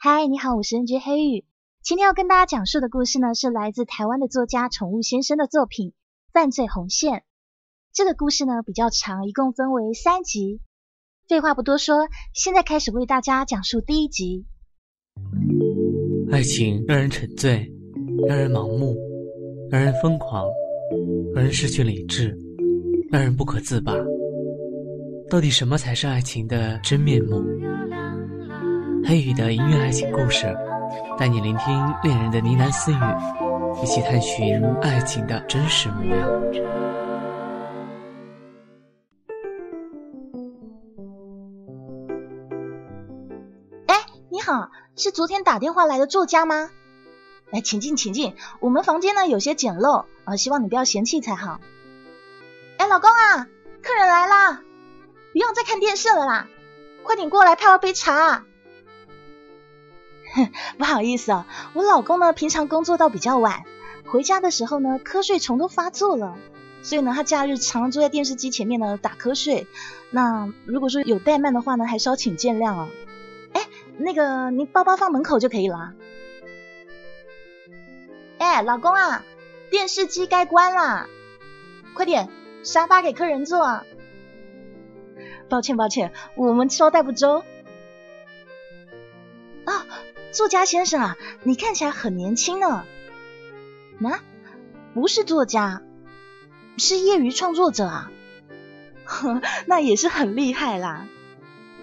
嗨，你好，我是 NJ 黑羽。今天要跟大家讲述的故事呢，是来自台湾的作家宠物先生的作品《犯罪红线》。这个故事呢比较长，一共分为三集。废话不多说，现在开始为大家讲述第一集。爱情让人沉醉，让人盲目，让人疯狂，让人失去理智，让人不可自拔。到底什么才是爱情的真面目？黑羽的音乐爱情故事，带你聆听恋人的呢喃私语，一起探寻爱情的真实模样。哎，你好，是昨天打电话来的作家吗？来，请进，请进。我们房间呢有些简陋，啊，希望你不要嫌弃才好。哎，老公啊，客人来啦，不用再看电视了啦，快点过来泡杯茶。不好意思啊，我老公呢平常工作到比较晚，回家的时候呢瞌睡虫都发作了，所以呢他假日常常坐在电视机前面呢打瞌睡。那如果说有怠慢的话呢，还是要请见谅啊。哎，那个您包包放门口就可以了。哎，老公啊，电视机该关了，快点，沙发给客人坐。抱歉抱歉，我们招待不周。啊。作家先生啊，你看起来很年轻呢。那不是作家，是业余创作者啊。那也是很厉害啦。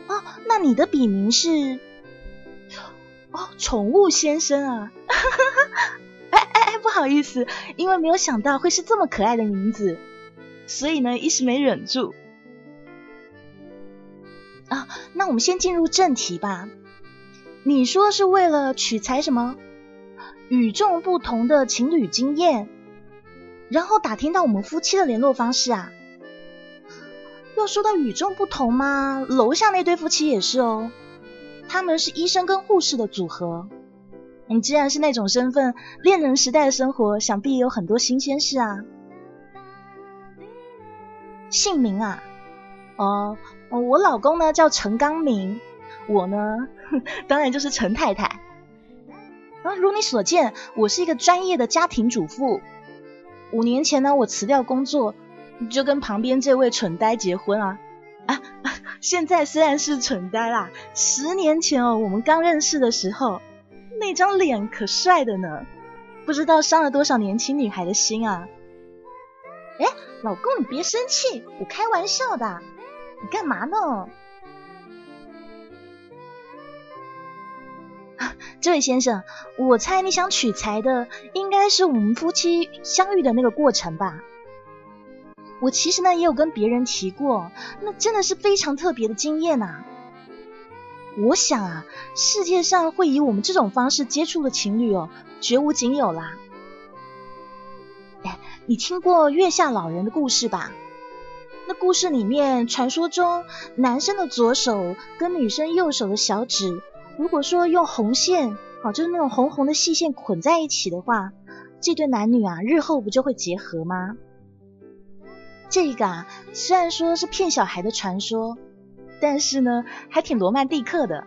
哦，那你的笔名是？哦，宠物先生啊。哎哎哎，不好意思，因为没有想到会是这么可爱的名字，所以呢一时没忍住。啊，那我们先进入正题吧。你说是为了取材什么与众不同的情侣经验，然后打听到我们夫妻的联络方式啊？要说到与众不同吗？楼下那对夫妻也是哦，他们是医生跟护士的组合。你既然是那种身份，恋人时代的生活想必也有很多新鲜事啊。姓名啊？哦，我老公呢叫陈刚明。我呢，当然就是陈太太。啊，如你所见，我是一个专业的家庭主妇。五年前呢，我辞掉工作，就跟旁边这位蠢呆结婚啊。啊，现在虽然是蠢呆啦，十年前哦，我们刚认识的时候，那张脸可帅的呢，不知道伤了多少年轻女孩的心啊。哎，老公，你别生气，我开玩笑的。你干嘛呢？这位先生，我猜你想取材的应该是我们夫妻相遇的那个过程吧？我其实呢也有跟别人提过，那真的是非常特别的经验呐。我想啊，世界上会以我们这种方式接触的情侣哦，绝无仅有啦。哎，你听过月下老人的故事吧？那故事里面，传说中男生的左手跟女生右手的小指。如果说用红线，好，就是那种红红的细线捆在一起的话，这对男女啊，日后不就会结合吗？这个啊，虽然说是骗小孩的传说，但是呢，还挺罗曼蒂克的。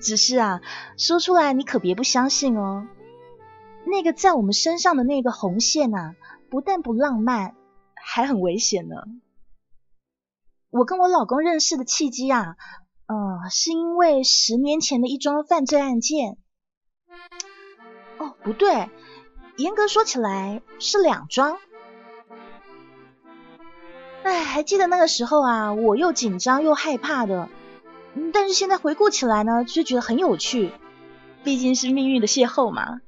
只是啊，说出来你可别不相信哦。那个在我们身上的那个红线啊，不但不浪漫，还很危险呢。我跟我老公认识的契机啊。嗯，是因为十年前的一桩犯罪案件。哦，不对，严格说起来是两桩。哎，还记得那个时候啊，我又紧张又害怕的。但是现在回顾起来呢，却觉得很有趣。毕竟是命运的邂逅嘛。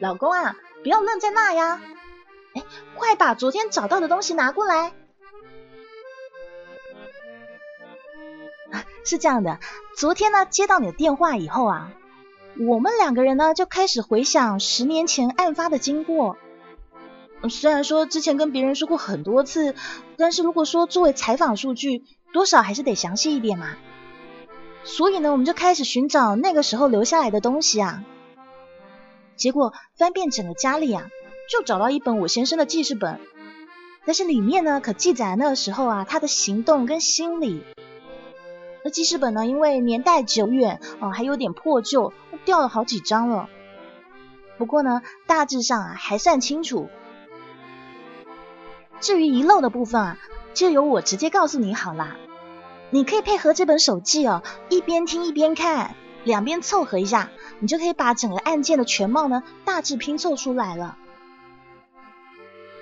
老公啊，不要愣在那呀！哎，快把昨天找到的东西拿过来。是这样的，昨天呢接到你的电话以后啊，我们两个人呢就开始回想十年前案发的经过。虽然说之前跟别人说过很多次，但是如果说作为采访数据，多少还是得详细一点嘛。所以呢，我们就开始寻找那个时候留下来的东西啊。结果翻遍整个家里啊，就找到一本我先生的记事本，但是里面呢可记载那个时候啊他的行动跟心理。那记事本呢，因为年代久远哦，还有点破旧，掉了好几张了。不过呢，大致上啊还算清楚。至于遗漏的部分啊，就由我直接告诉你好啦。你可以配合这本手记哦，一边听一边看，两边凑合一下，你就可以把整个案件的全貌呢大致拼凑出来了。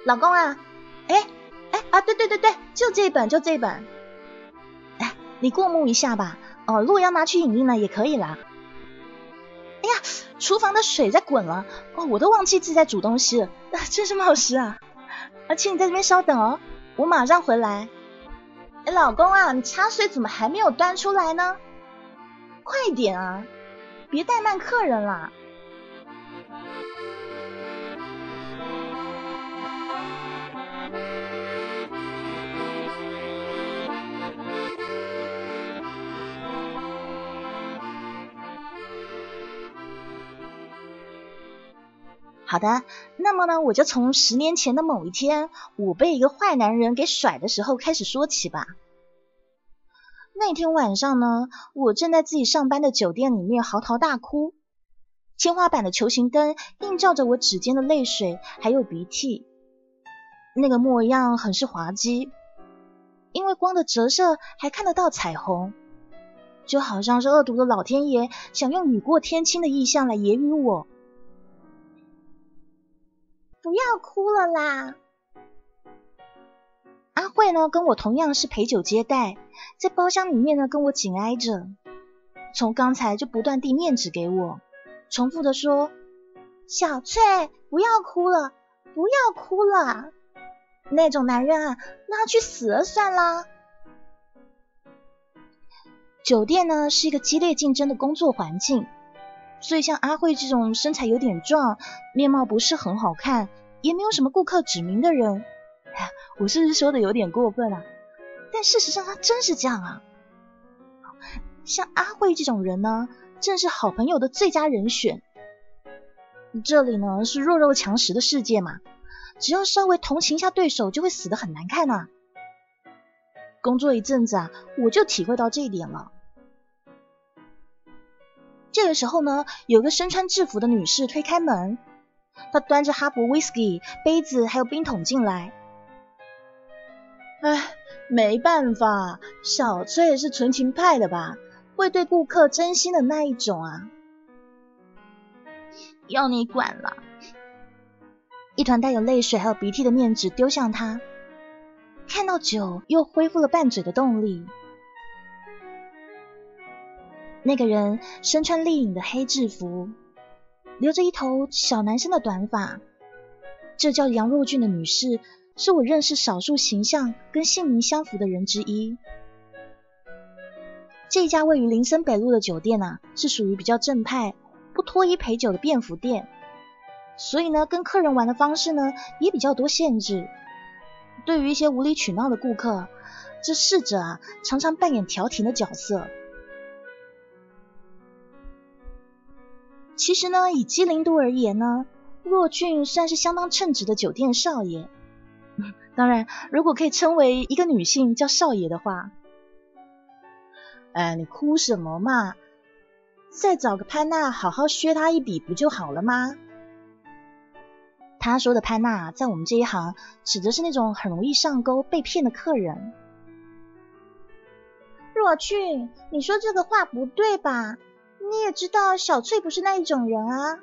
老公啊，哎哎啊，对对对对，就这本，就这本。你过目一下吧。哦，如果要拿去影印呢，也可以啦。哎呀，厨房的水在滚了，哦，我都忘记自己在煮东西了，真是冒失啊。啊，请你在这边稍等哦，我马上回来。哎，老公啊，你茶水怎么还没有端出来呢？快点啊，别怠慢客人啦。好的，那么呢，我就从十年前的某一天，我被一个坏男人给甩的时候开始说起吧。那天晚上呢，我正在自己上班的酒店里面嚎啕大哭，天花板的球形灯映照着我指尖的泪水还有鼻涕，那个模样很是滑稽，因为光的折射还看得到彩虹，就好像是恶毒的老天爷想用雨过天晴的意象来揶揄我。不要哭了啦！阿慧呢，跟我同样是陪酒接待，在包厢里面呢，跟我紧挨着，从刚才就不断递面纸给我，重复的说：“小翠，不要哭了，不要哭了。”那种男人啊，让他去死了算啦。酒店呢，是一个激烈竞争的工作环境。所以像阿慧这种身材有点壮、面貌不是很好看、也没有什么顾客指名的人，我是不是说的有点过分啊？但事实上他真是这样啊。像阿慧这种人呢，正是好朋友的最佳人选。这里呢是弱肉强食的世界嘛，只要稍微同情一下对手，就会死得很难看呐。工作一阵子啊，我就体会到这一点了。这个时候呢，有个身穿制服的女士推开门，她端着哈勃威士忌杯子还有冰桶进来。哎，没办法，小翠是纯情派的吧，会对顾客真心的那一种啊。要你管了！一团带有泪水还有鼻涕的面纸丢向他，看到酒又恢复了拌嘴的动力。那个人身穿丽颖的黑制服，留着一头小男生的短发。这叫杨若俊的女士，是我认识少数形象跟姓名相符的人之一。这家位于林森北路的酒店啊，是属于比较正派、不脱衣陪酒的便服店，所以呢，跟客人玩的方式呢也比较多限制。对于一些无理取闹的顾客，这侍者啊常常扮演调停的角色。其实呢，以机灵度而言呢，若俊算是相当称职的酒店少爷。当然，如果可以称为一个女性叫少爷的话，哎，你哭什么嘛？再找个潘娜好好削他一笔不就好了吗？他说的潘娜，在我们这一行指的是那种很容易上钩被骗的客人。若俊，你说这个话不对吧？你也知道小翠不是那一种人啊。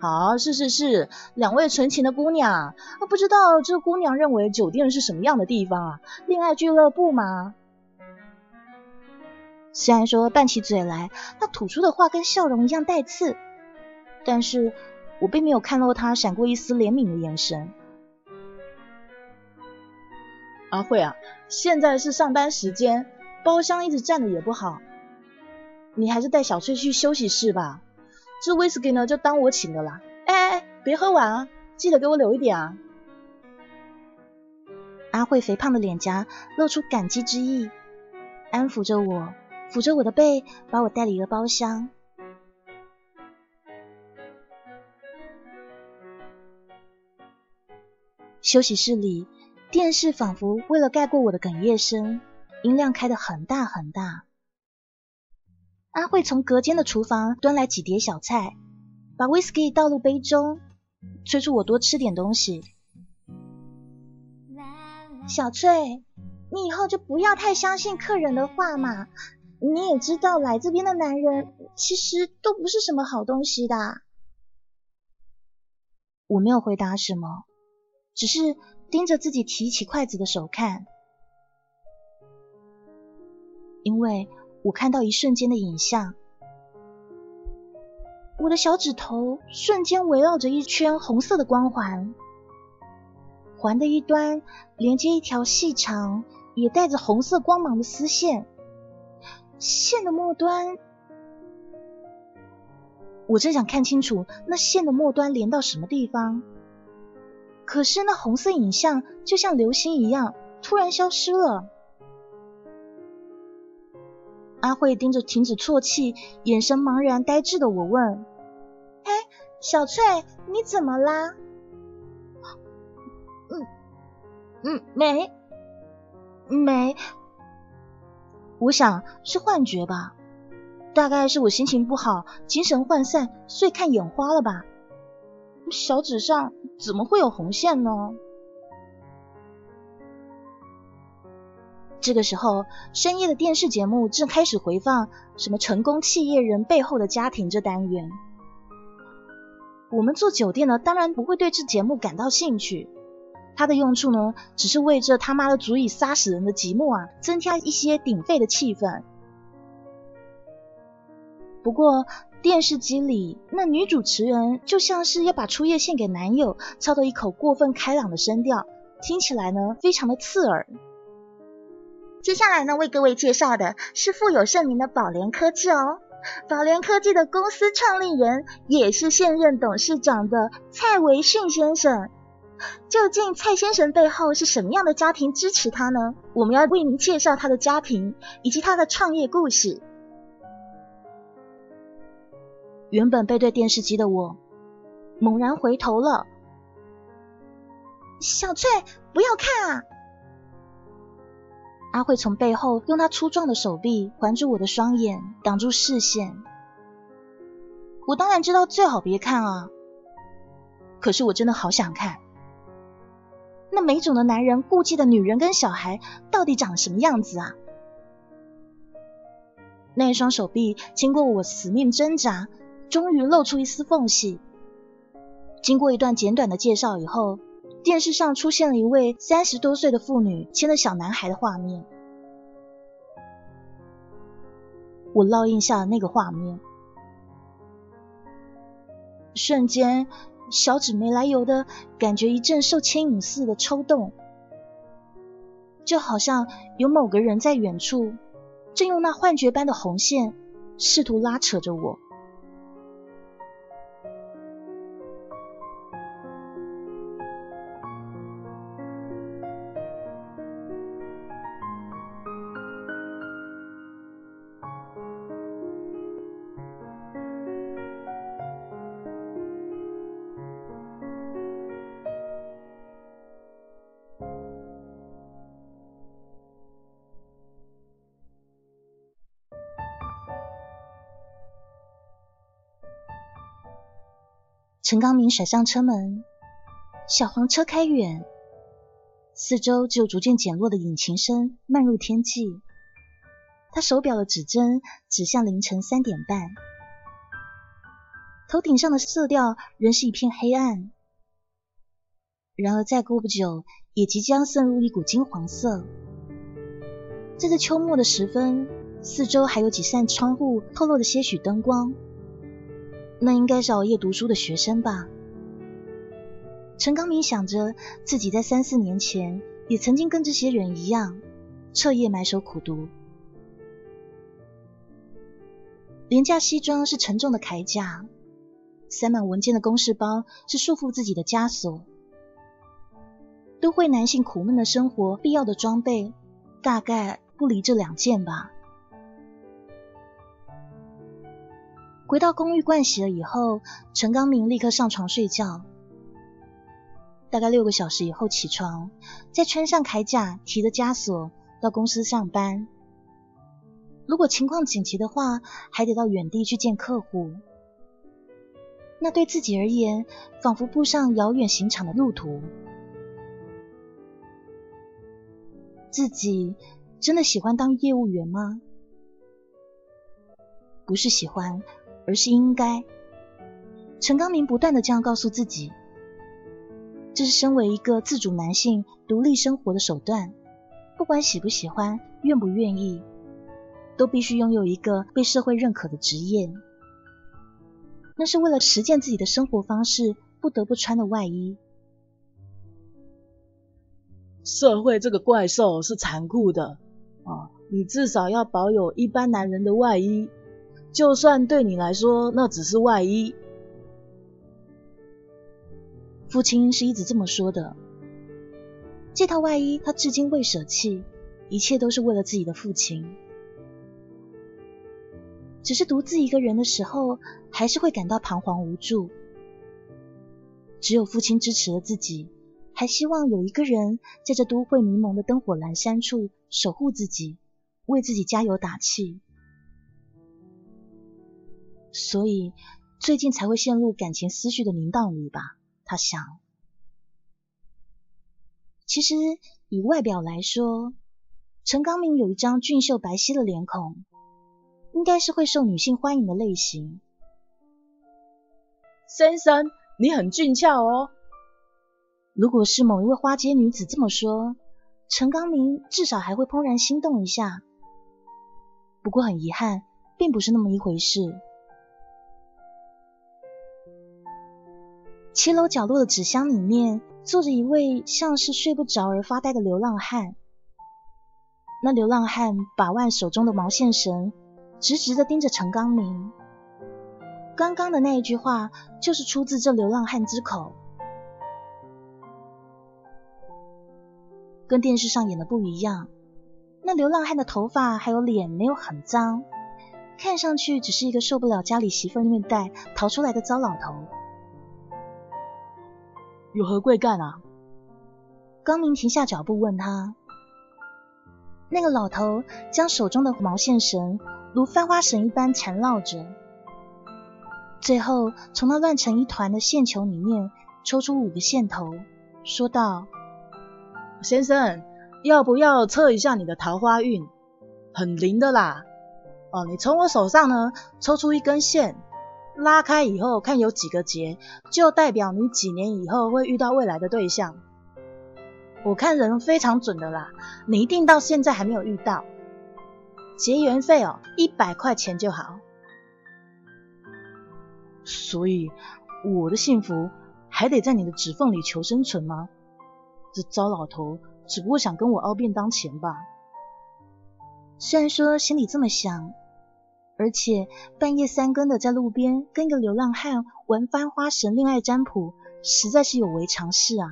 好，是是是，两位纯情的姑娘，不知道这姑娘认为酒店是什么样的地方啊？恋爱俱乐部吗？虽然说拌起嘴来，他吐出的话跟笑容一样带刺，但是我并没有看到她闪过一丝怜悯的眼神。阿慧啊，现在是上班时间，包厢一直站的也不好。你还是带小翠去休息室吧，这威士忌呢就当我请的啦。哎哎哎，别喝完啊，记得给我留一点啊。阿慧肥胖的脸颊露出感激之意，安抚着我，抚着我的背，把我带离了包厢。休息室里，电视仿佛为了盖过我的哽咽声，音量开得很大很大。阿慧从隔间的厨房端来几碟小菜，把威士忌倒入杯中，催促我多吃点东西。小翠，你以后就不要太相信客人的话嘛。你也知道，来这边的男人其实都不是什么好东西的。我没有回答什么，只是盯着自己提起筷子的手看，因为我看到一瞬间的影像，我的小指头瞬间围绕着一圈红色的光环，环的一端连接一条细长也带着红色光芒的丝线。线的末端，我正想看清楚那线的末端连到什么地方，可是那红色影像就像流星一样突然消失了。阿慧盯着停止啜泣、眼神茫然呆滞的我问：“哎，小翠，你怎么啦？”“嗯嗯，没没。”我想是幻觉吧，大概是我心情不好，精神涣散，所以看眼花了吧。小指上怎么会有红线呢？这个时候，深夜的电视节目正开始回放什么成功企业人背后的家庭这单元。我们做酒店的当然不会对这节目感到兴趣。它的用处呢，只是为这他妈的足以杀死人的寂寞啊，增加一些鼎沸的气氛。不过电视机里那女主持人就像是要把初夜献给男友，操着一口过分开朗的声调，听起来呢非常的刺耳。接下来呢，为各位介绍的是富有盛名的宝联科技哦，宝联科技的公司创立人也是现任董事长的蔡维训先生。究竟蔡先生背后是什么样的家庭支持他呢？我们要为您介绍他的家庭以及他的创业故事。原本背对电视机的我，猛然回头了。小翠，不要看啊！阿慧从背后用她粗壮的手臂环住我的双眼，挡住视线。我当然知道最好别看啊，可是我真的好想看。那没种的男人顾忌的女人跟小孩，到底长什么样子啊？那一双手臂经过我死命挣扎，终于露出一丝缝隙。经过一段简短的介绍以后，电视上出现了一位三十多岁的妇女牵着小男孩的画面。我烙印下了那个画面，瞬间。小指没来由的感觉一阵受牵引似的抽动，就好像有某个人在远处，正用那幻觉般的红线试图拉扯着我。陈刚明甩上车门，小黄车开远，四周只有逐渐减弱的引擎声漫入天际。他手表的指针指向凌晨三点半，头顶上的色调仍是一片黑暗。然而再过不久，也即将渗入一股金黄色。在这秋末的时分，四周还有几扇窗户透露着些许灯光。那应该是熬夜读书的学生吧？陈刚明想着自己在三四年前也曾经跟这些人一样彻夜埋首苦读。廉价西装是沉重的铠甲，塞满文件的公事包是束缚自己的枷锁。都会男性苦闷的生活必要的装备，大概不离这两件吧。回到公寓灌洗了以后，陈刚明立刻上床睡觉。大概六个小时以后起床，再穿上铠甲，提着枷锁，到公司上班。如果情况紧急的话，还得到远地去见客户。那对自己而言，仿佛步上遥远刑场的路途。自己真的喜欢当业务员吗？不是喜欢，而是应该。陈刚明不断的这样告诉自己，这是身为一个自主男性独立生活的手段。不管喜不喜欢，愿不愿意。都必须拥有一个被社会认可的职业，那是为了实践自己的生活方式不得不穿的外衣。社会这个怪兽是残酷的啊！你至少要保有一般男人的外衣，就算对你来说那只是外衣。父亲是一直这么说的，这套外衣他至今未舍弃，一切都是为了自己的父亲。只是独自一个人的时候，还是会感到彷徨无助。只有父亲支持了自己，还希望有一个人在这都会迷蒙的灯火阑珊处守护自己，为自己加油打气。所以最近才会陷入感情思绪的泥荡里吧？他想。其实以外表来说，陈刚明有一张俊秀白皙的脸孔。应该是会受女性欢迎的类型。先生，你很俊俏哦。如果是某一位花街女子这么说，陈刚明至少还会怦然心动一下。不过很遗憾，并不是那么一回事。七楼角落的纸箱里面，坐着一位像是睡不着而发呆的流浪汉。那流浪汉把玩手中的毛线绳。直直的盯着陈刚明，刚刚的那一句话就是出自这流浪汉之口。跟电视上演的不一样，那流浪汉的头发还有脸没有很脏，看上去只是一个受不了家里媳妇虐待逃出来的糟老头。有何贵干啊？刚明停下脚步问他。那个老头将手中的毛线绳。如翻花绳一般缠绕着，最后从那乱成一团的线球里面抽出五个线头，说道：“先生，要不要测一下你的桃花运？很灵的啦。哦，你从我手上呢抽出一根线，拉开以后看有几个结，就代表你几年以后会遇到未来的对象。我看人非常准的啦，你一定到现在还没有遇到。”结缘费哦，一百块钱就好。所以我的幸福还得在你的指缝里求生存吗？这糟老头只不过想跟我凹便当钱吧。虽然说心里这么想，而且半夜三更的在路边跟一个流浪汉玩翻花绳恋爱占卜，实在是有违常识啊。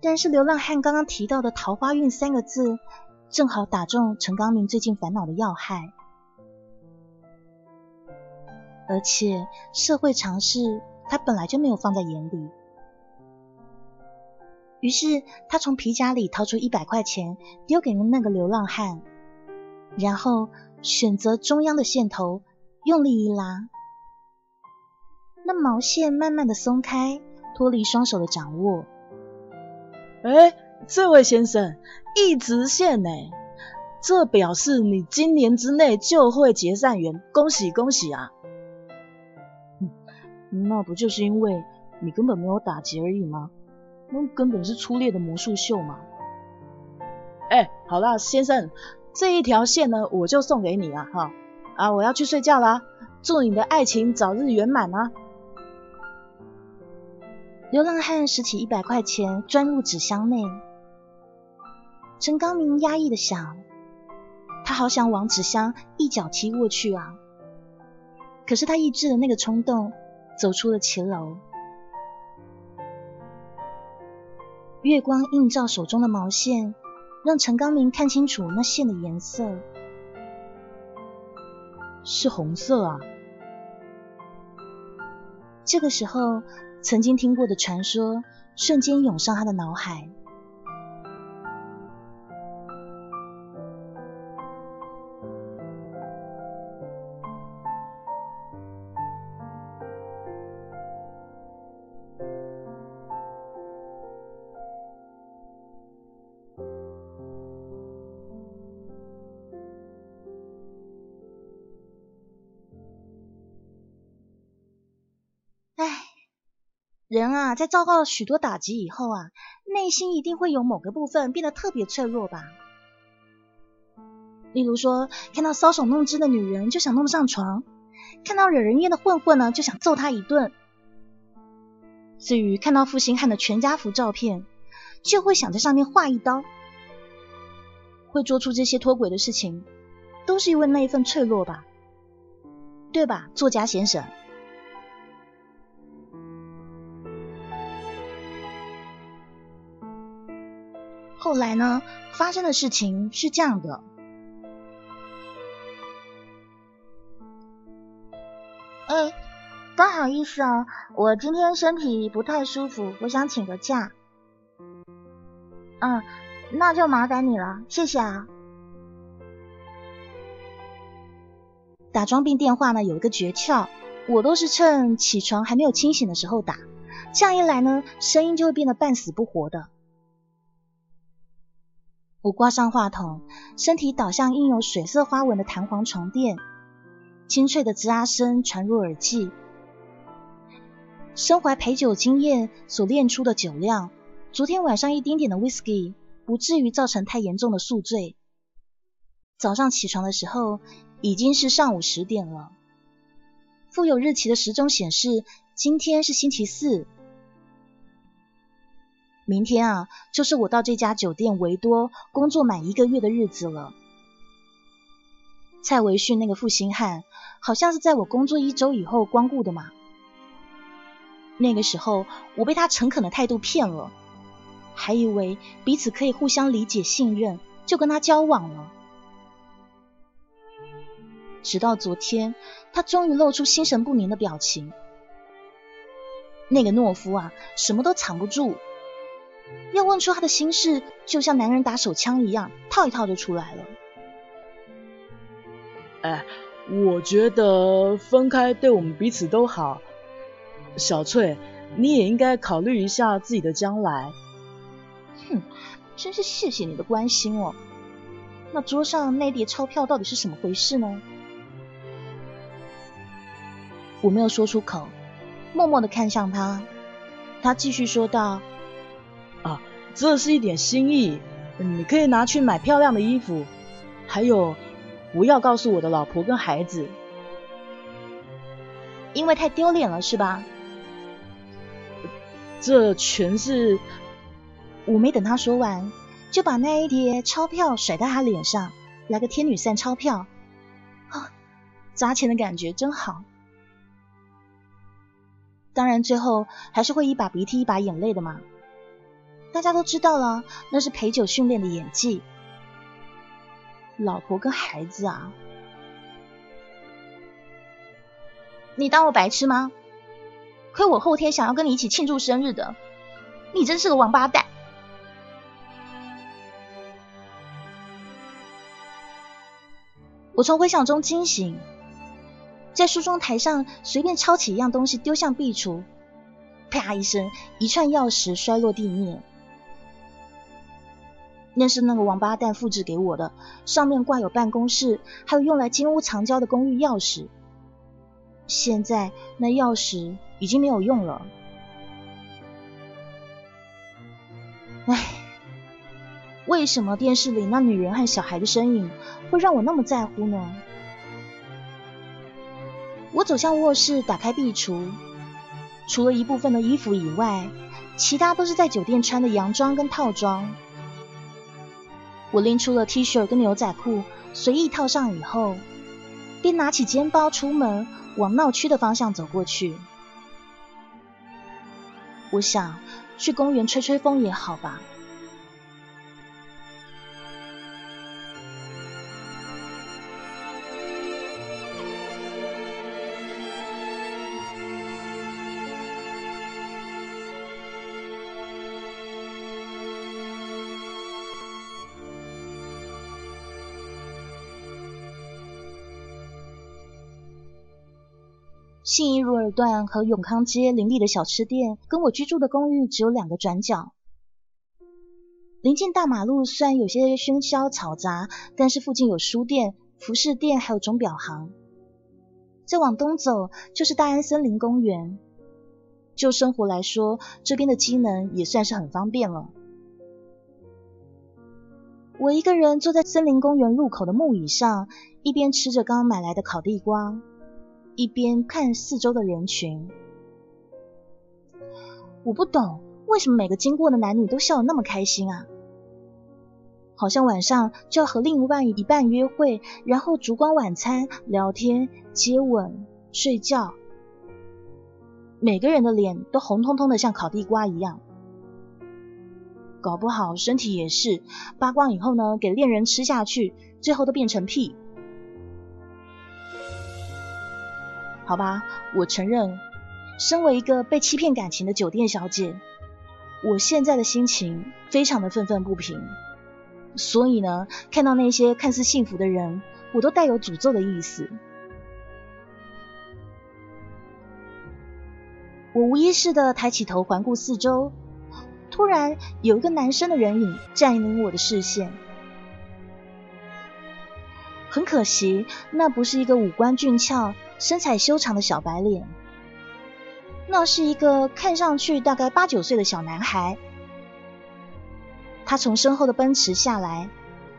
但是流浪汉刚刚提到的桃花运三个字。正好打中陈刚明最近烦恼的要害，而且社会常识他本来就没有放在眼里。于是他从皮夹里掏出一百块钱，丢给了那个流浪汉，然后选择中央的线头，用力一拉，那毛线慢慢的松开，脱离双手的掌握。哎。这位先生，一直线呢，这表示你今年之内就会结善缘，恭喜恭喜啊！那不就是因为你根本没有打结而已吗？那根本是粗劣的魔术秀嘛！哎，好啦，先生，这一条线呢，我就送给你了哈。啊，我要去睡觉啦，祝你的爱情早日圆满啊！流浪汉拾起一百块钱，钻入纸箱内。陈刚明压抑的想，他好想往纸箱一脚踢过去啊！可是他抑制了那个冲动，走出了骑楼。月光映照手中的毛线，让陈刚明看清楚那线的颜色，是红色啊！这个时候，曾经听过的传说瞬间涌上他的脑海。人啊，在遭到许多打击以后啊，内心一定会有某个部分变得特别脆弱吧。例如说，看到搔首弄姿的女人就想弄上床，看到惹人厌的混混呢，就想揍他一顿。至于看到负心汉的全家福照片，就会想在上面划一刀。会做出这些脱轨的事情，都是因为那一份脆弱吧？对吧，作家先生？后来呢，发生的事情是这样的。哎，不好意思啊，我今天身体不太舒服，我想请个假。嗯，那就麻烦你了，谢谢啊。打装病电话呢有一个诀窍，我都是趁起床还没有清醒的时候打，这样一来呢，声音就会变得半死不活的。我挂上话筒，身体倒向印有水色花纹的弹簧床垫。清脆的吱啊声传入耳际，身怀陪酒经验所练出的酒量，昨天晚上一丁点的 whisky 不至于造成太严重的宿醉。早上起床的时候已经是上午十点了，附有日期的时钟显示今天是星期四，明天啊就是我到这家酒店维多工作满一个月的日子了。蔡维训那个负心汉，好像是在我工作一周以后光顾的嘛。那个时候，我被他诚恳的态度骗了，还以为彼此可以互相理解信任，就跟他交往了。直到昨天，他终于露出心神不宁的表情。那个懦夫啊，什么都藏不住，要问出他的心事，就像男人打手枪一样，套一套就出来了。哎，我觉得分开对我们彼此都好。小翠，你也应该考虑一下自己的将来。哼，真是谢谢你的关心哦。那桌上那叠钞票到底是什么回事呢？我没有说出口，默默的看向他。他继续说道：“啊，这是一点心意，你可以拿去买漂亮的衣服，还有。”不要告诉我的老婆跟孩子，因为太丢脸了，是吧？这全是……我没等他说完，就把那一叠钞票甩在他脸上，来个天女散钞票，啊，砸钱的感觉真好。当然，最后还是会一把鼻涕一把眼泪的嘛。大家都知道了，那是陪酒训练的演技。老婆跟孩子啊，你当我白痴吗？亏我后天想要跟你一起庆祝生日的，你真是个王八蛋！我从回想中惊醒，在梳妆台上随便抄起一样东西丢向壁橱，啪一声，一串钥匙摔落地面。那是那个王八蛋复制给我的，上面挂有办公室，还有用来金屋藏娇的公寓钥匙。现在那钥匙已经没有用了。唉，为什么电视里那女人和小孩的身影会让我那么在乎呢？我走向卧室，打开壁橱，除了一部分的衣服以外，其他都是在酒店穿的洋装跟套装。我拎出了 T 恤跟牛仔裤，随意套上以后，便拿起肩包出门，往闹区的方向走过去。我想去公园吹吹风也好吧。二段和永康街林立的小吃店，跟我居住的公寓只有两个转角。临近大马路，虽然有些喧嚣嘈杂，但是附近有书店、服饰店，还有钟表行。再往东走就是大安森林公园。就生活来说，这边的机能也算是很方便了。我一个人坐在森林公园入口的木椅上，一边吃着刚买来的烤地瓜，一边看四周的人群。我不懂为什么每个经过的男女都笑得那么开心啊！好像晚上就要和另一半一半约会，然后烛光晚餐、聊天、接吻、睡觉。每个人的脸都红彤彤的，像烤地瓜一样。搞不好身体也是扒光以后呢，给恋人吃下去，最后都变成屁。好吧，我承认，身为一个被欺骗感情的酒店小姐，我现在的心情非常的愤愤不平。所以呢，看到那些看似幸福的人，我都带有诅咒的意思。我无意识的抬起头环顾四周。突然，有一个男生的人影占领我的视线。很可惜，那不是一个五官俊俏、身材修长的小白脸，那是一个看上去大概八九岁的小男孩。他从身后的奔驰下来，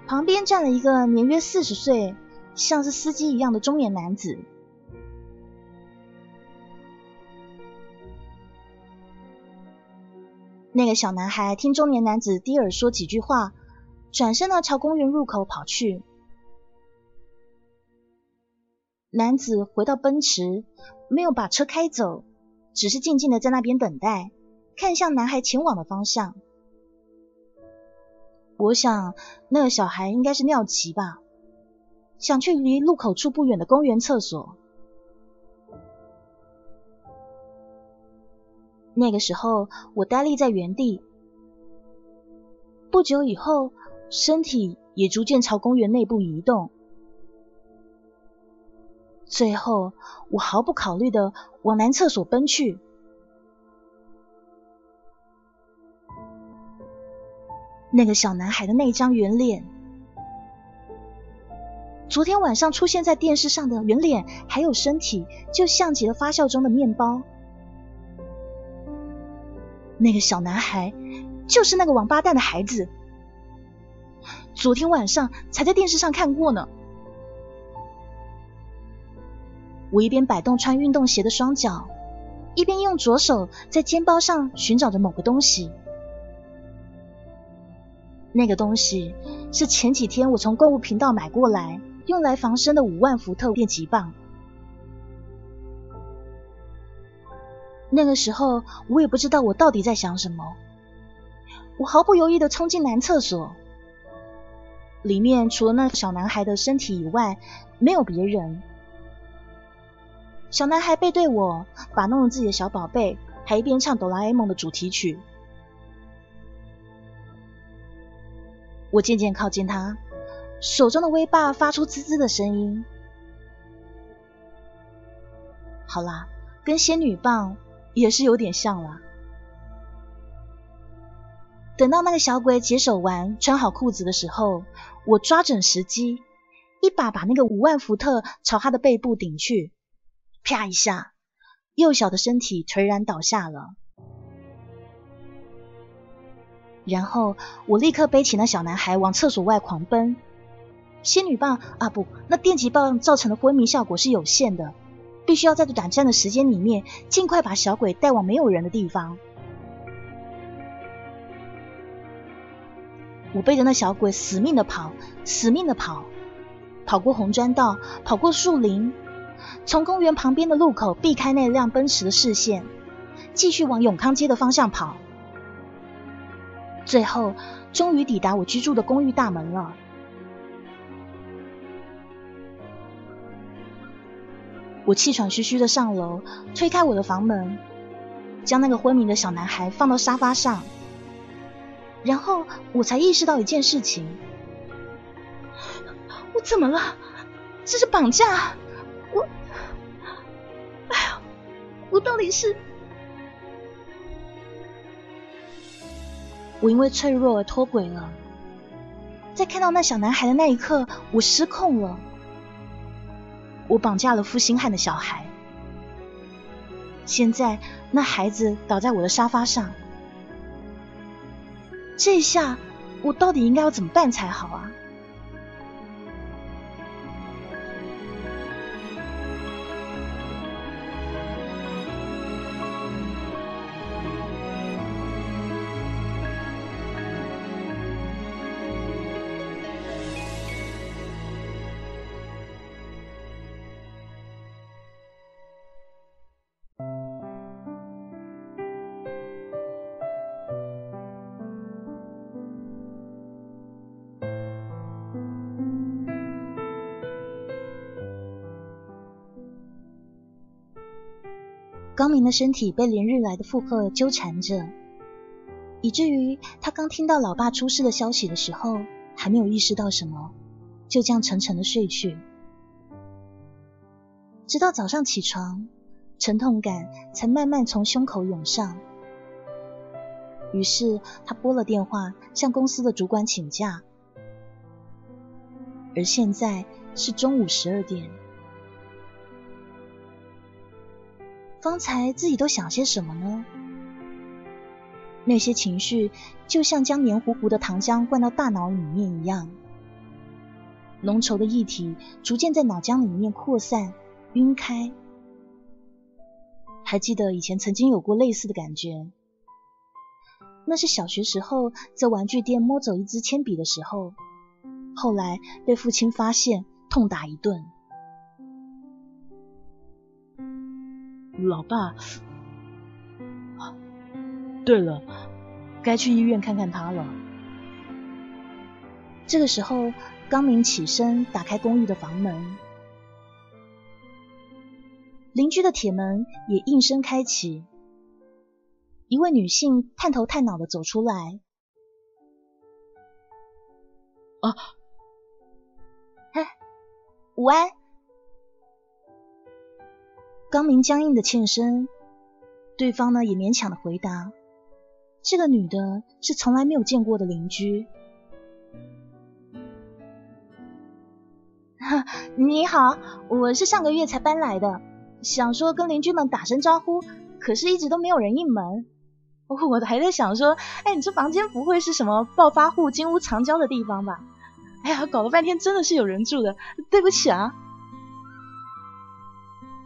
旁边站了一个年约四十岁、像是司机一样的中年男子。那个小男孩听中年男子低耳说几句话，转身呢朝公园入口跑去。男子回到奔驰，没有把车开走，只是静静的在那边等待，看向男孩前往的方向。我想那个小孩应该是尿急吧，想去离路口处不远的公园厕所。那个时候，我呆立在原地。不久以后，身体也逐渐朝公园内部移动。最后，我毫不考虑的往男厕所奔去。那个小男孩的那张圆脸，昨天晚上出现在电视上的圆脸，还有身体，就像极了发酵中的面包。那个小男孩就是那个王八蛋的孩子，昨天晚上才在电视上看过呢。我一边摆动穿运动鞋的双脚，一边用左手在肩包上寻找着某个东西。那个东西是前几天我从购物频道买过来，用来防身的五万伏特电击棒。那个时候，我也不知道我到底在想什么。我毫不犹豫的冲进男厕所，里面除了那个小男孩的身体以外，没有别人。小男孩背对我，把弄了自己的小宝贝，还一边唱哆啦 A 梦的主题曲。我渐渐靠近他，手中的威霸发出滋滋的声音。好啦，跟仙女棒。也是有点像了。等到那个小鬼解手完、穿好裤子的时候，我抓准时机，一把把那个五万伏特朝他的背部顶去，啪一下，幼小的身体垂然倒下了。然后我立刻背起那小男孩往厕所外狂奔。仙女棒啊，不，那电击棒造成的昏迷效果是有限的。必须要在这短暂的时间里面，尽快把小鬼带往没有人的地方。我背着那小鬼死命的跑，死命的跑，跑过红砖道，跑过树林，从公园旁边的路口避开那辆奔驰的视线，继续往永康街的方向跑。最后，终于抵达我居住的公寓大门了。我气喘吁吁的上楼，推开我的房门，将那个昏迷的小男孩放到沙发上，然后我才意识到一件事情：我怎么了？这是绑架！我到底是……我因为脆弱而脱轨了，在看到那小男孩的那一刻，我失控了。我绑架了负心汉的小孩，现在那孩子倒在我的沙发上，这下我到底应该要怎么办才好啊？高明的身体被连日来的负荷纠缠着，以至于他刚听到老爸出事的消息的时候，还没有意识到什么，就这样沉沉的睡去。直到早上起床，沉痛感才慢慢从胸口涌上。于是他拨了电话，向公司的主管请假。而现在是中午十二点。方才自己都想些什么呢？那些情绪就像将黏糊糊的糖浆灌到大脑里面一样，浓稠的液体逐渐在脑浆里面扩散、晕开。还记得以前曾经有过类似的感觉，那是小学时候在玩具店摸走一支铅笔的时候，后来被父亲发现，痛打一顿。老爸，对了，该去医院看看他了。这个时候，刚明起身打开公寓的房门，邻居的铁门也应声开启。一位女性探头探脑的走出来。啊，嘿，午安。刚明僵硬的欠身，对方呢也勉强的回答：“这个女的是从来没有见过的邻居。”你好，我是上个月才搬来的，想说跟邻居们打声招呼，可是一直都没有人应门。我还在想说，哎，你这房间不会是什么暴发户金屋藏娇的地方吧？哎呀，搞了半天真的是有人住的，对不起啊。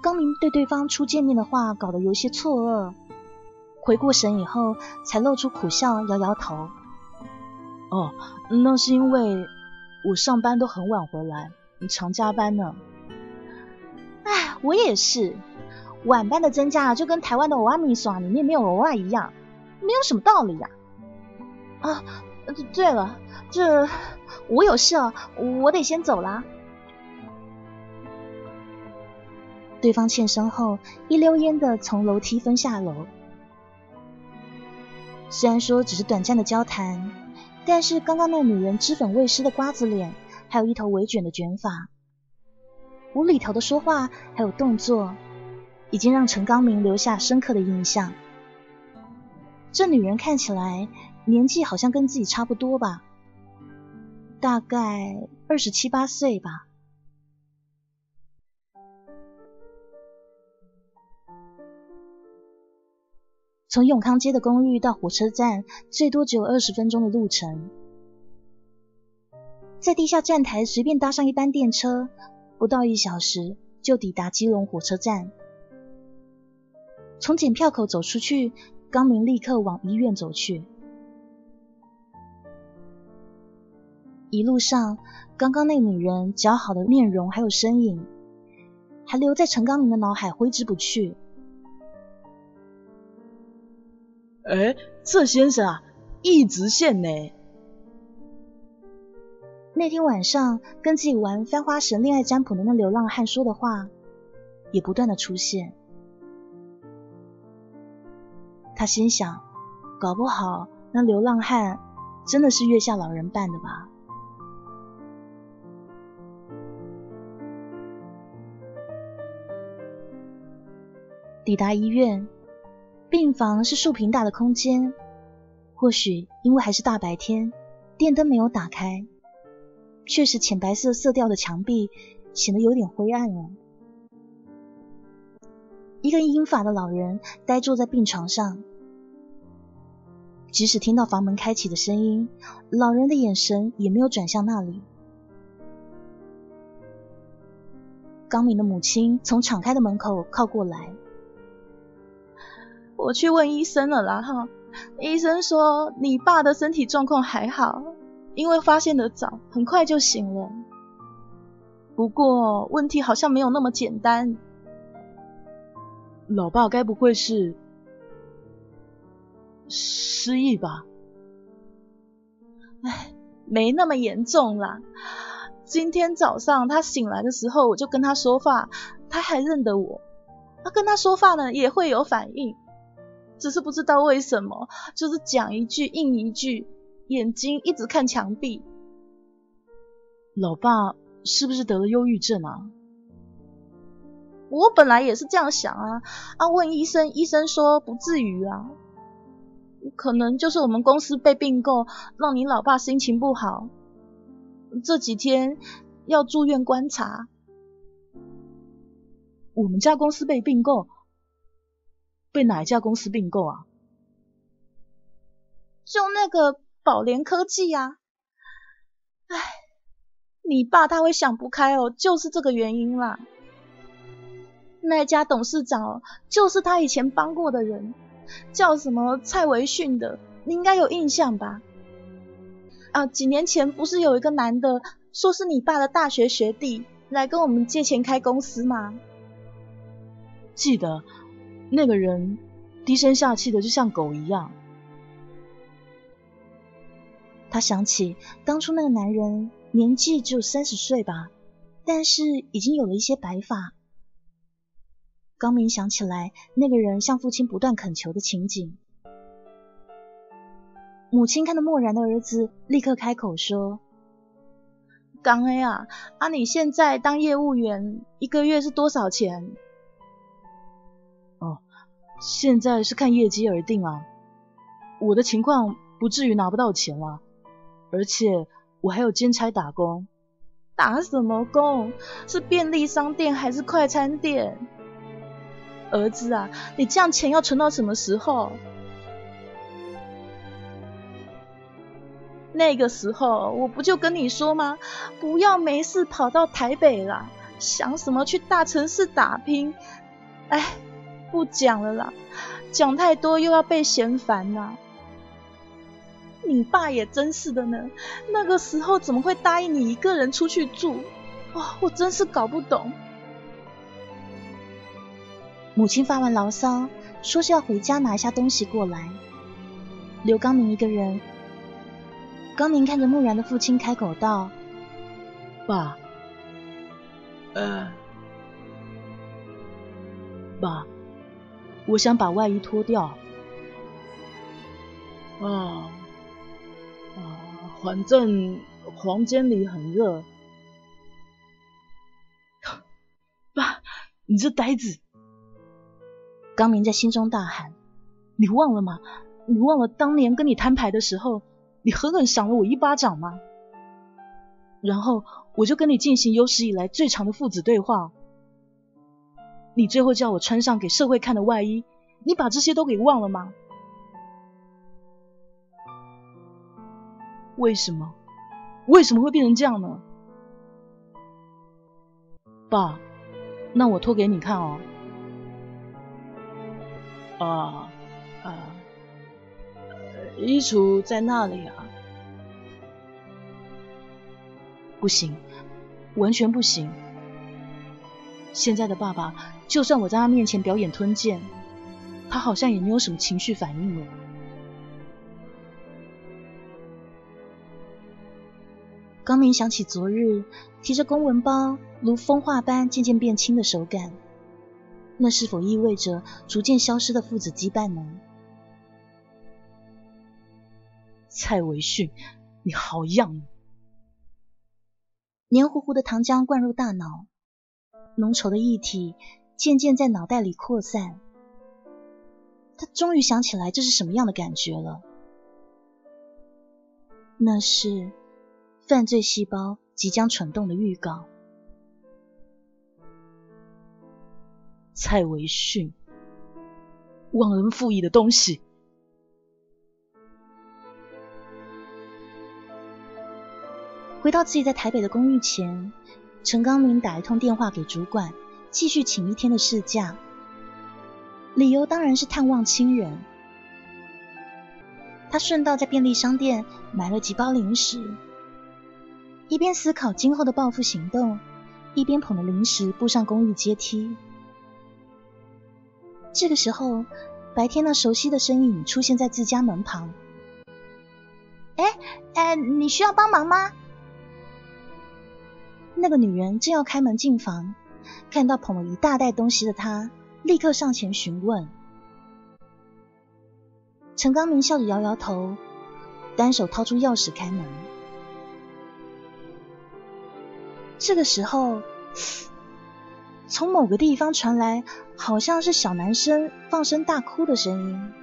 高明对对方初见面的话搞得有些错愕，回过神以后才露出苦笑，摇摇头。哦，那是因为我上班都很晚回来，你常加班呢。哎，我也是，晚班的增加就跟台湾的欧阿米耍里面没有偶尔一样，没有什么道理呀。啊，对了，这我有事哦，我得先走了。对方欠身后，一溜烟的从楼梯分下楼。虽然说只是短暂的交谈，但是刚刚那女人脂粉未施的瓜子脸，还有一头微卷的卷发，无厘头的说话，还有动作，已经让陈刚明留下深刻的印象。这女人看起来年纪好像跟自己差不多吧，大概二十七八岁吧。从永康街的公寓到火车站，最多只有二十分钟的路程。在地下站台随便搭上一班电车，不到一小时就抵达基隆火车站。从检票口走出去，刚明立刻往医院走去。一路上，刚刚那女人姣好的面容还有身影，还留在陈刚明的脑海挥之不去。哎，这先生啊，一直线呢。那天晚上跟自己玩翻花神恋爱占卜的那流浪汉说的话，也不断的出现。他心想，搞不好那流浪汉真的是月下老人扮的吧。抵达医院。病房是数平大的空间，或许因为还是大白天，电灯没有打开，却使浅白色色调的墙壁显得有点灰暗了。一个英法的老人呆坐在病床上。即使听到房门开启的声音，老人的眼神也没有转向那里。刚明的母亲从敞开的门口靠过来，我去问医生了啦哈，医生说你爸的身体状况还好，因为发现的早，很快就醒了。不过问题好像没有那么简单，老爸该不会是……失忆吧？哎，没那么严重啦。今天早上他醒来的时候，我就跟他说话，他还认得我。他跟他说话呢，也会有反应，只是不知道为什么，就是讲一句应一句，眼睛一直看墙壁。老爸是不是得了忧郁症啊？我本来也是这样想啊，啊，问医生，医生说不至于啊。可能就是我们公司被并购，让你老爸心情不好，这几天要住院观察。我们家公司被并购，被哪一家公司并购啊？就那个宝联科技呀。哎，你爸他会想不开哦，就是这个原因啦。那家董事长就是他以前帮过的人。叫什么蔡维训的，你应该有印象吧？啊，几年前不是有一个男的说是你爸的大学学弟，来跟我们借钱开公司吗？记得，那个人低声下气的，就像狗一样。他想起当初那个男人年纪只有三十岁吧，但是已经有了一些白发。高明想起来，那个人向父亲不断恳求的情景。母亲看到漠然的儿子，立刻开口说：“刚 A 啊，啊，你现在当业务员，一个月是多少钱？”“，现在是看业绩而定啊。我的情况不至于拿不到钱了，而且我还有兼差打工。打什么工？是便利商店还是快餐店？”儿子啊，你这样钱要存到什么时候？那个时候我不就跟你说吗？不要没事跑到台北啦，想什么去大城市打拼？哎，不讲了啦，讲太多又要被嫌烦呐。你爸也真是的呢，那个时候怎么会答应你一个人出去住？哇，我真是搞不懂。母亲发完牢骚，说是要回家拿一下东西过来，留刚明一个人。刚明看着木然的父亲，开口道：“爸，呃，爸，我想把外衣脱掉。啊啊，反正房间里很热。爸，你这呆子！”刚明在心中大喊：“你忘了吗？你忘了当年跟你摊牌的时候，你狠狠赏了我一巴掌吗？然后我就跟你进行有史以来最长的父子对话。你最后叫我穿上给社会看的外衣，你把这些都给忘了吗？为什么？为什么会变成这样呢？爸，那我脱给你看哦。”啊啊，衣橱在那里啊！不行，完全不行。现在的爸爸，就算我在他面前表演吞剑，他好像也没有什么情绪反应了。刚明想起昨日提着公文包如风化般渐渐变轻的手感。那是否意味着逐渐消失的父子羁绊呢？蔡维训，你好样！黏糊糊的糖浆灌入大脑，浓稠的液体渐渐在脑袋里扩散。他终于想起来这是什么样的感觉了。那是犯罪细胞即将蠢动的预告。蔡维训，忘恩负义的东西！回到自己在台北的公寓前，陈刚明打一通电话给主管，继续请一天的事假。理由当然是探望亲人。他顺道在便利商店买了几包零食，一边思考今后的报复行动，一边捧着零食步上公寓阶梯。这个时候，白天那熟悉的身影出现在自家门旁。哎哎，你需要帮忙吗？那个女人正要开门进房，看到捧了一大袋东西的他，立刻上前询问。陈刚明笑着摇摇头，单手掏出钥匙开门。这个时候，从某个地方传来好像是小男生放声大哭的声音。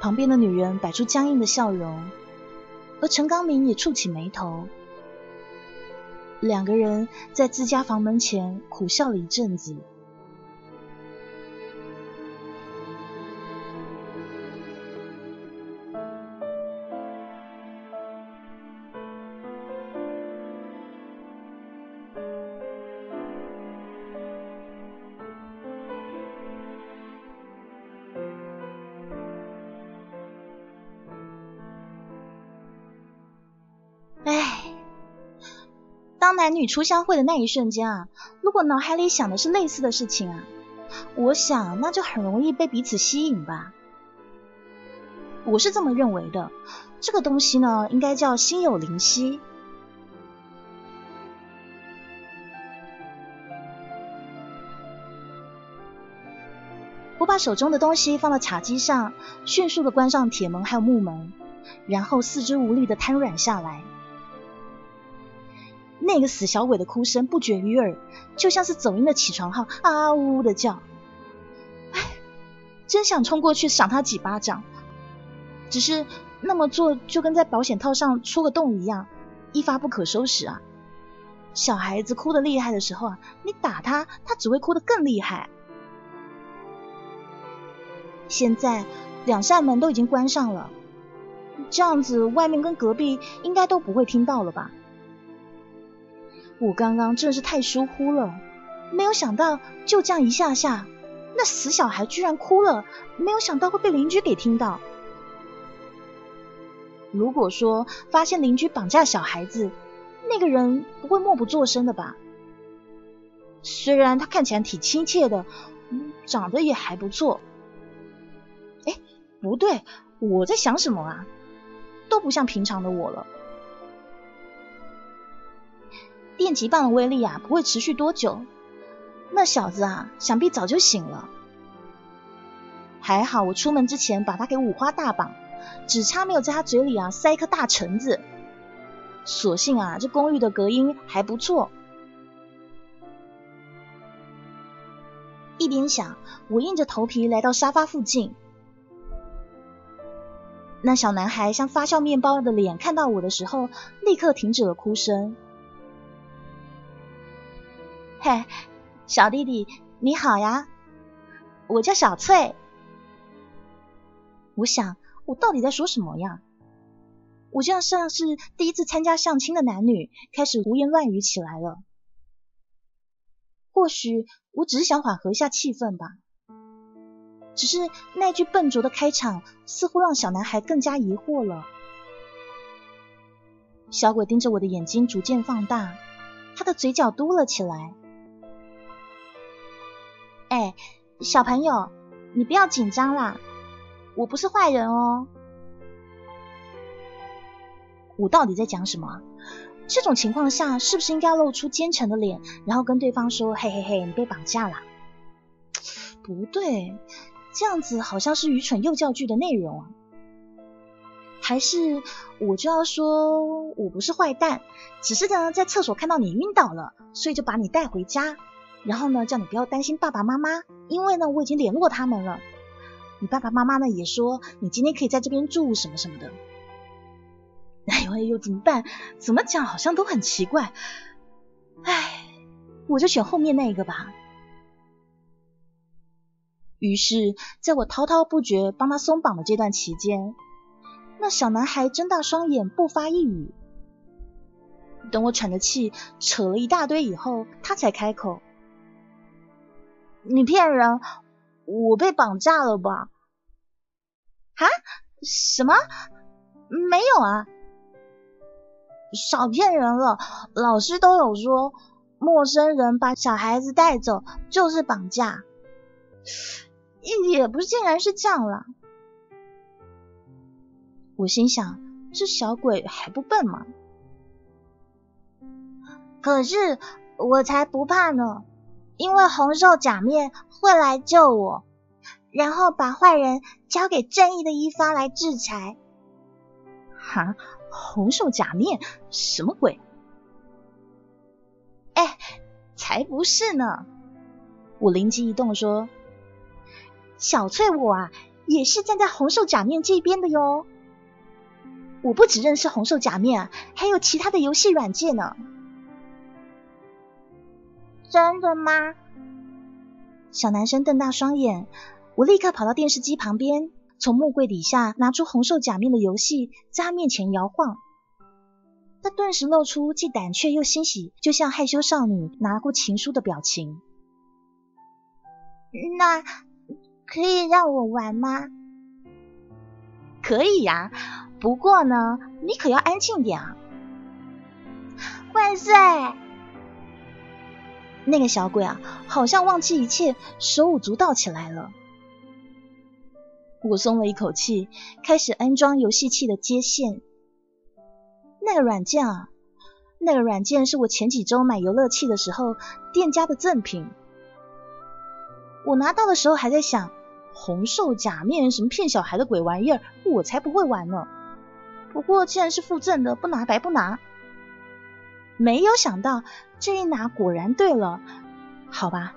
旁边的女人摆出僵硬的笑容。而陈刚明也蹙起眉头，两个人在自家房门前苦笑了一阵子。男女初相会的那一瞬间啊，如果脑海里想的是类似的事情啊，我想那就很容易被彼此吸引吧。我是这么认为的。这个东西呢，应该叫心有灵犀。我把手中的东西放到茶几上，迅速的关上铁门还有木门，然后四肢无力的瘫软下来。那个死小鬼的哭声不绝于耳，就像是走音的起床号啊呜呜的叫。唉，真想冲过去赏他几巴掌，只是那么做就跟在保险套上戳个洞一样，一发不可收拾啊！小孩子哭得厉害的时候啊，你打他，他只会哭得更厉害。现在两扇门都已经关上了，这样子外面跟隔壁应该都不会听到了吧？我刚刚真是太疏忽了，没有想到就这样一下下，那死小孩居然哭了，没有想到会被邻居给听到。如果说发现邻居绑架小孩子，那个人不会默不作声的吧？虽然他看起来挺亲切的，长得也还不错。哎，不对，我在想什么啊？都不像平常的我了。电击棒的威力啊，不会持续多久。那小子啊，想必早就醒了。还好我出门之前把他给五花大绑，只差没有在他嘴里啊塞一颗大橙子。所幸啊，这公寓的隔音还不错。一边想，我硬着头皮来到沙发附近。那小男孩像发酵面包的脸，看到我的时候，立刻停止了哭声。嘿，小弟弟，你好呀，我叫小翠。我想，我到底在说什么呀？我这样像是第一次参加相亲的男女，开始胡言乱语起来了。或许我只是想缓和一下气氛吧。只是那句笨拙的开场，似乎让小男孩更加疑惑了。小鬼盯着我的眼睛逐渐放大，他的嘴角嘟了起来。哎，小朋友，你不要紧张啦，我不是坏人哦。我到底在讲什么？这种情况下，是不是应该露出奸臣的脸，然后跟对方说：“嘿嘿嘿，你被绑架了？”不对，这样子好像是愚蠢幼教剧的内容啊。还是我就要说我不是坏蛋，只是呢在厕所看到你晕倒了，所以就把你带回家。然后呢，叫你不要担心爸爸妈妈，因为呢，我已经联络他们了。你爸爸妈妈呢也说你今天可以在这边住什么什么的。哎呦哎呦，怎么办？怎么讲好像都很奇怪。哎，我就选后面那一个吧。于是，在我滔滔不绝帮他松绑的这段期间，那小男孩睁大双眼，不发一语。等我喘着气扯了一大堆以后，他才开口：“你骗人，我被绑架了吧？”“啊？什么？没有啊！少骗人了！老师都有说，陌生人把小孩子带走就是绑架。”也不是，竟然是这样了。我心想，这小鬼还不笨吗？可是我才不怕呢，因为红瘦假面会来救我，然后把坏人交给正义的一方来制裁。哈，红瘦假面什么鬼？哎，才不是呢！我灵机一动说。小翠，我啊也是站在红瘦假面这边的哟。我不只认识红瘦假面，还有其他的游戏软件呢。真的吗？小男生瞪大双眼，我立刻跑到电视机旁边，从木柜底下拿出红瘦假面的游戏，在他面前摇晃。他顿时露出既胆怯又欣喜，就像害羞少女拿过情书的表情。那。可以让我玩吗？可以呀，不过呢，你可要安静点啊！万岁！那个小鬼啊，好像忘记一切，手舞足蹈起来了。我松了一口气，开始安装游戏器的接线。那个软件啊，那个软件是我前几周买游乐器的时候店家的赠品。我拿到的时候还在想，红瘦假面什么骗小孩的鬼玩意儿，我才不会玩呢。不过既然是附赠的，不拿白不拿。没有想到这一拿果然对了。好吧，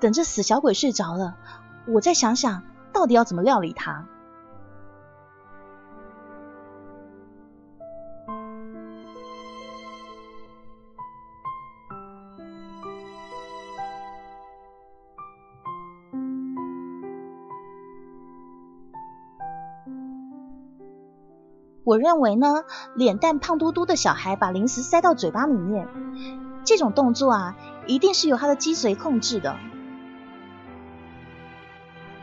等这死小鬼睡着了，我再想想到底要怎么料理他。我认为呢，脸蛋胖嘟嘟的小孩把零食塞到嘴巴里面，这种动作啊，一定是由他的脊髓控制的。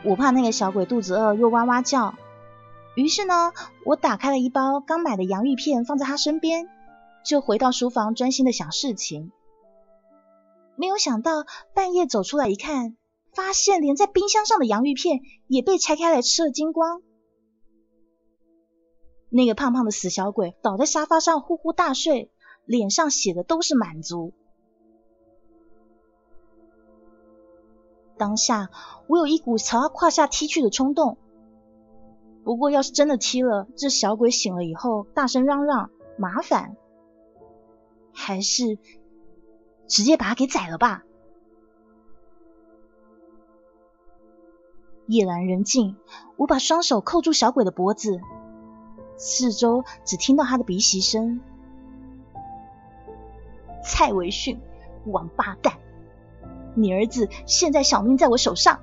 我怕那个小鬼肚子饿又哇哇叫，于是呢，我打开了一包刚买的洋芋片放在他身边，就回到书房专心的想事情。没有想到半夜走出来一看，发现连在冰箱上的洋芋片也被拆开来吃了精光。那个胖胖的死小鬼倒在沙发上呼呼大睡，脸上写的都是满足。当下我有一股朝他胯下踢去的冲动，不过要是真的踢了，这小鬼醒了以后大声嚷嚷麻烦，还是直接把他给宰了吧。夜阑人静，我把双手扣住小鬼的脖子。四周只听到他的鼻息声。蔡维训，王八蛋！你儿子现在小命在我手上。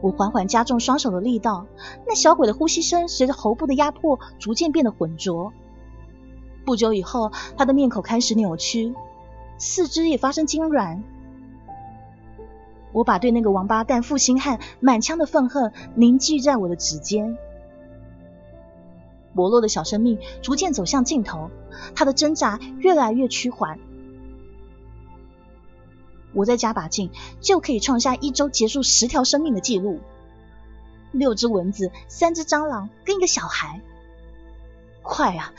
我缓缓加重双手的力道，那小鬼的呼吸声随着喉部的压迫逐渐变得浑浊。不久以后，他的面孔开始扭曲，四肢也发生痉挛。我把对那个王八蛋负心汉满腔的愤恨凝聚在我的指尖。薄弱的小生命逐渐走向尽头，他的挣扎越来越趋缓。我再加把劲，就可以创下一周结束十条生命的记录。六只蚊子，三只蟑螂，跟一个小孩。快啊，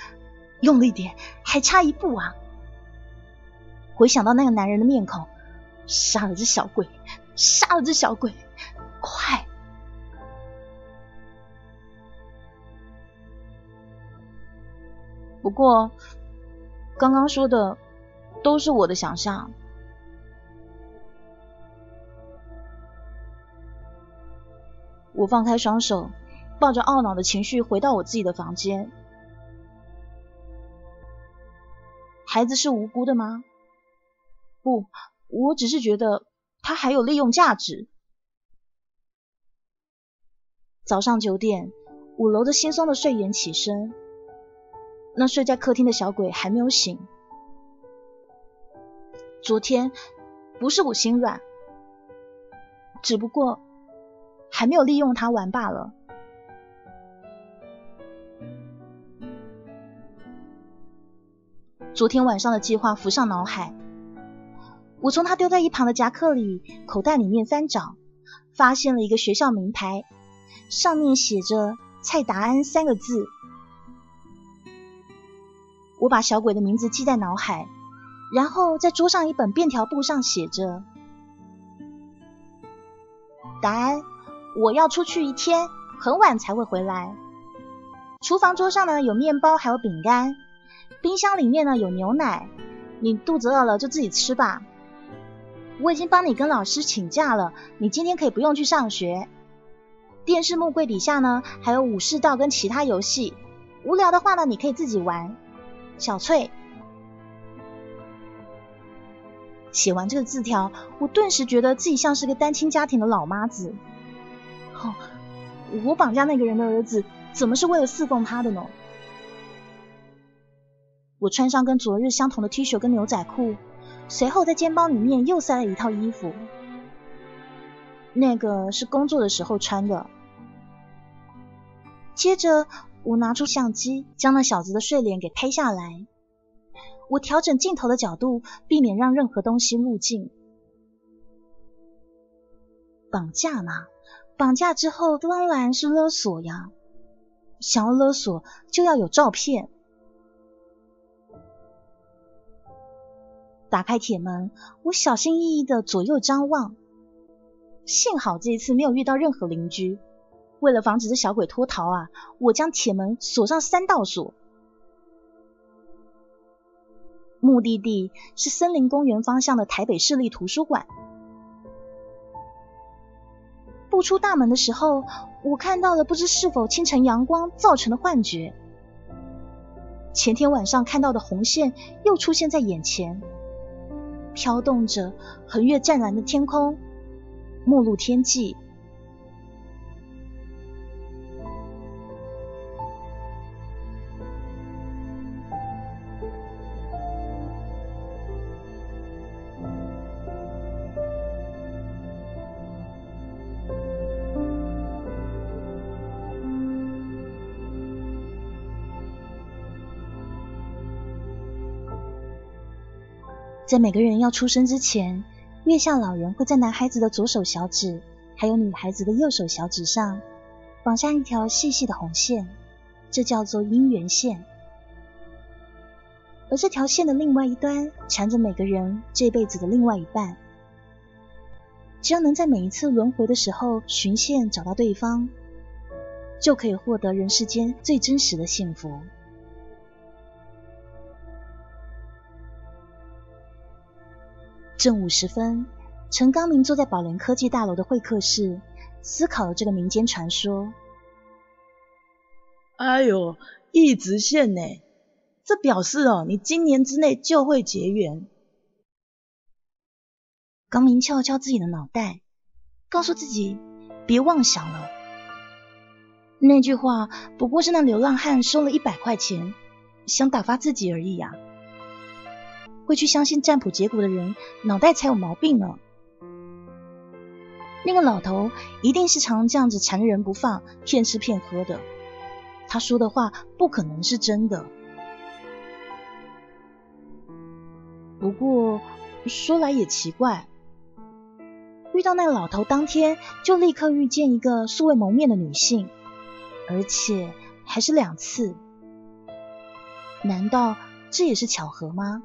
用力点，还差一步啊！回想到那个男人的面孔，杀了这小鬼，杀了这小鬼，快！不过，刚刚说的都是我的想象。我放开双手，抱着懊恼的情绪回到我自己的房间。孩子是无辜的吗？不，我只是觉得他还有利用价值。早上九点，五楼的惺忪的睡眼起身，那睡在客厅的小鬼还没有醒。昨天不是我心软，只不过还没有利用他玩罢了。昨天晚上的计划浮上脑海，我从他丢在一旁的夹克里、口袋里面翻找，发现了一个学校名牌。上面写着“蔡达安”三个字。我把小鬼的名字记在脑海，然后在桌上一本便条簿上写着：“达安，我要出去一天，很晚才会回来。厨房桌上呢有面包，还有饼干，冰箱里面呢有牛奶。你肚子饿了就自己吃吧。我已经帮你跟老师请假了，你今天可以不用去上学。”电视木柜底下呢，还有武士道跟其他游戏。无聊的话呢，你可以自己玩。小翠，写完这个字条，我顿时觉得自己像是个单亲家庭的老妈子。哦，我绑架那个人的儿子，怎么是为了侍奉他的呢？我穿上跟昨日相同的 T 恤跟牛仔裤，随后在肩包里面又塞了一套衣服。那个是工作的时候穿的。接着，我拿出相机，将那小子的睡脸给拍下来。我调整镜头的角度，避免让任何东西入镜。绑架嘛，绑架之后当然是勒索呀。想要勒索，就要有照片。打开铁门，我小心翼翼的左右张望。幸好这一次没有遇到任何邻居。为了防止这小鬼脱逃啊，我将铁门锁上三道锁。目的地是森林公园方向的台北市立图书馆。步出大门的时候，我看到了不知是否清晨阳光造成的幻觉。前天晚上看到的红线又出现在眼前，飘动着，横越湛蓝的天空。末路天际。在每个人要出生之前。月下老人会在男孩子的左手小指，还有女孩子的右手小指上绑下一条细细的红线，这叫做姻缘线。而这条线的另外一端缠着每个人这辈子的另外一半。只要能在每一次轮回的时候寻线找到对方，就可以获得人世间最真实的幸福。正午时分，陈刚明坐在宝联科技大楼的会客室，思考了这个民间传说。哎呦，一直线呢，这表示哦，你今年之内就会结缘。刚明敲了敲自己的脑袋，告诉自己别妄想了。那句话不过是那流浪汉收了一百块钱，想打发自己而已呀。会去相信占卜结果的人，脑袋才有毛病呢。那个老头一定是常这样子缠着人不放，骗吃骗喝的。他说的话不可能是真的。不过说来也奇怪，遇到那个老头当天，就立刻遇见一个素未谋面的女性，而且还是两次。难道这也是巧合吗？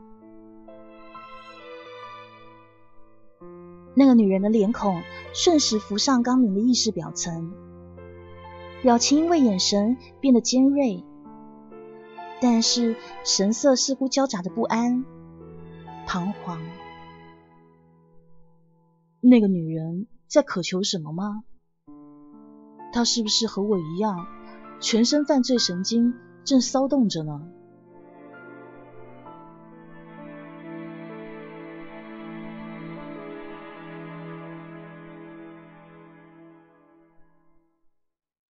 那个女人的脸孔瞬时浮上刚明的意识表层，表情因为眼神变得尖锐，但是神色似乎交杂着不安、彷徨。那个女人在渴求什么吗？她是不是和我一样，全身犯罪神经正骚动着呢？